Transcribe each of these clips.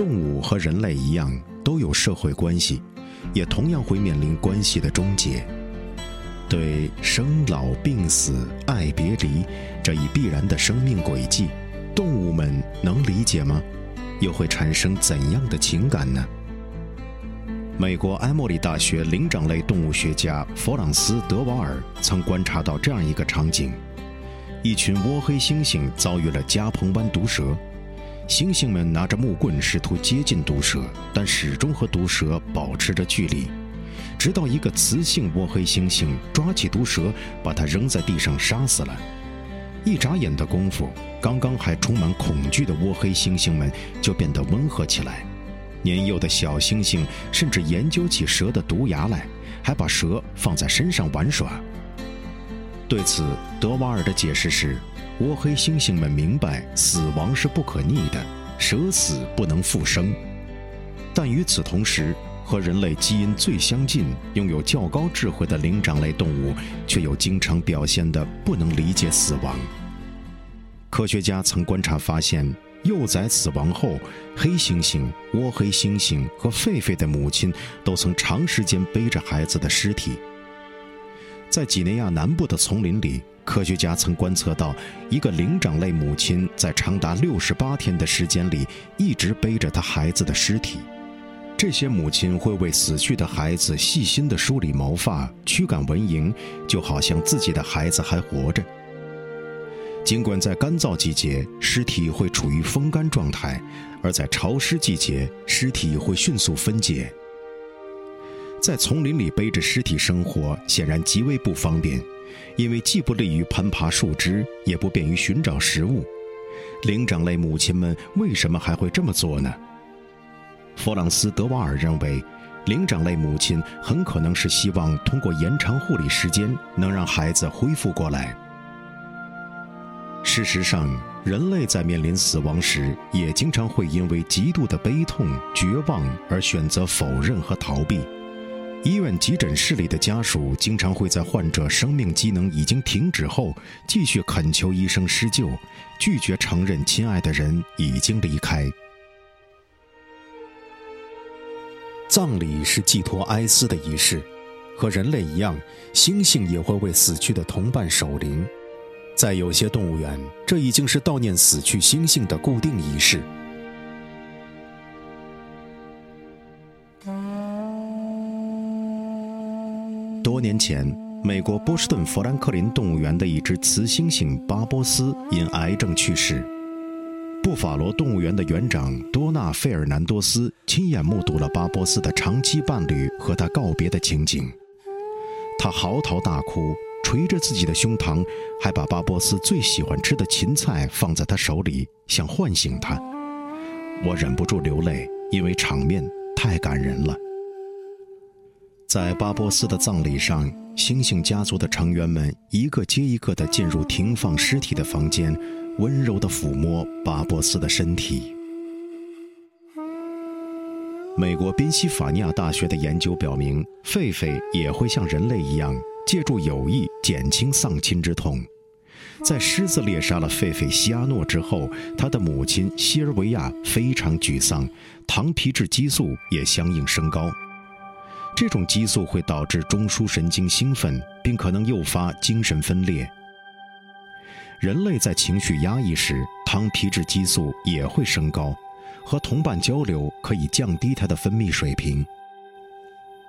动物和人类一样，都有社会关系，也同样会面临关系的终结。对生老病死、爱别离这一必然的生命轨迹，动物们能理解吗？又会产生怎样的情感呢？美国埃默里大学灵长类动物学家弗朗斯·德瓦尔曾观察到这样一个场景：一群倭黑猩猩遭遇了加蓬湾毒蛇。猩猩们拿着木棍试图接近毒蛇，但始终和毒蛇保持着距离。直到一个雌性倭黑猩猩抓起毒蛇，把它扔在地上杀死了。一眨眼的功夫，刚刚还充满恐惧的倭黑猩猩们就变得温和起来。年幼的小猩猩甚至研究起蛇的毒牙来，还把蛇放在身上玩耍。对此，德瓦尔的解释是。倭黑猩猩们明白死亡是不可逆的，蛇死不能复生。但与此同时，和人类基因最相近、拥有较高智慧的灵长类动物，却又经常表现得不能理解死亡。科学家曾观察发现，幼崽死亡后，黑猩猩、倭黑猩猩和狒狒的母亲都曾长时间背着孩子的尸体。在几内亚南部的丛林里。科学家曾观测到，一个灵长类母亲在长达六十八天的时间里，一直背着她孩子的尸体。这些母亲会为死去的孩子细心地梳理毛发、驱赶蚊蝇，就好像自己的孩子还活着。尽管在干燥季节，尸体会处于风干状态，而在潮湿季节，尸体会迅速分解。在丛林里背着尸体生活，显然极为不方便。因为既不利于攀爬树枝，也不便于寻找食物，灵长类母亲们为什么还会这么做呢？弗朗斯·德瓦尔认为，灵长类母亲很可能是希望通过延长护理时间，能让孩子恢复过来。事实上，人类在面临死亡时，也经常会因为极度的悲痛、绝望而选择否认和逃避。医院急诊室里的家属经常会在患者生命机能已经停止后，继续恳求医生施救，拒绝承认亲爱的人已经离开。葬礼是寄托哀思的仪式，和人类一样，猩猩也会为死去的同伴守灵。在有些动物园，这已经是悼念死去猩猩的固定仪式。多年前，美国波士顿富兰克林动物园的一只雌猩猩巴波斯因癌症去世。布法罗动物园的园长多纳·费尔南多斯亲眼目睹了巴波斯的长期伴侣和他告别的情景。他嚎啕大哭，捶着自己的胸膛，还把巴波斯最喜欢吃的芹菜放在他手里，想唤醒他。我忍不住流泪，因为场面太感人了。在巴波斯的葬礼上，猩猩家族的成员们一个接一个地进入停放尸体的房间，温柔地抚摸巴波斯的身体。美国宾夕法尼亚大学的研究表明，狒狒也会像人类一样，借助友谊减轻丧亲之痛。在狮子猎杀了狒狒西阿诺之后，他的母亲西尔维亚非常沮丧，糖皮质激素也相应升高。这种激素会导致中枢神经兴奋，并可能诱发精神分裂。人类在情绪压抑时，糖皮质激素也会升高。和同伴交流可以降低它的分泌水平。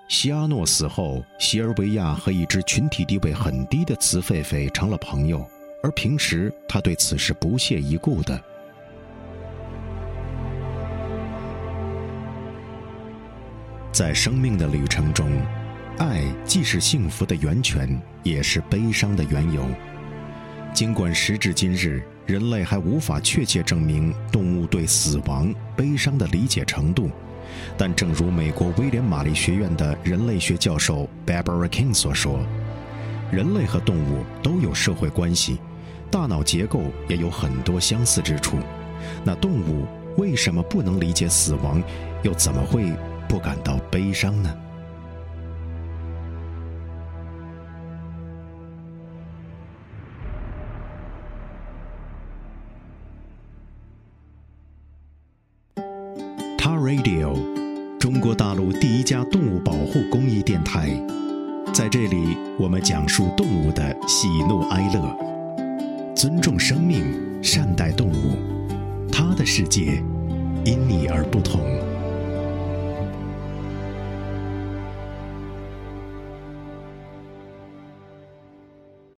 西阿诺死后，西尔维亚和一只群体地位很低的雌狒狒成了朋友，而平时他对此是不屑一顾的。在生命的旅程中，爱既是幸福的源泉，也是悲伤的缘由。尽管时至今日，人类还无法确切证明动物对死亡、悲伤的理解程度，但正如美国威廉玛丽学院的人类学教授 Barbara King 所说，人类和动物都有社会关系，大脑结构也有很多相似之处。那动物为什么不能理解死亡，又怎么会不感到悲伤呢？他 Radio，中国大陆第一家动物保护公益电台，在这里我们讲述动物的喜怒哀乐，尊重生命，善待动物。他的世界因你而不同。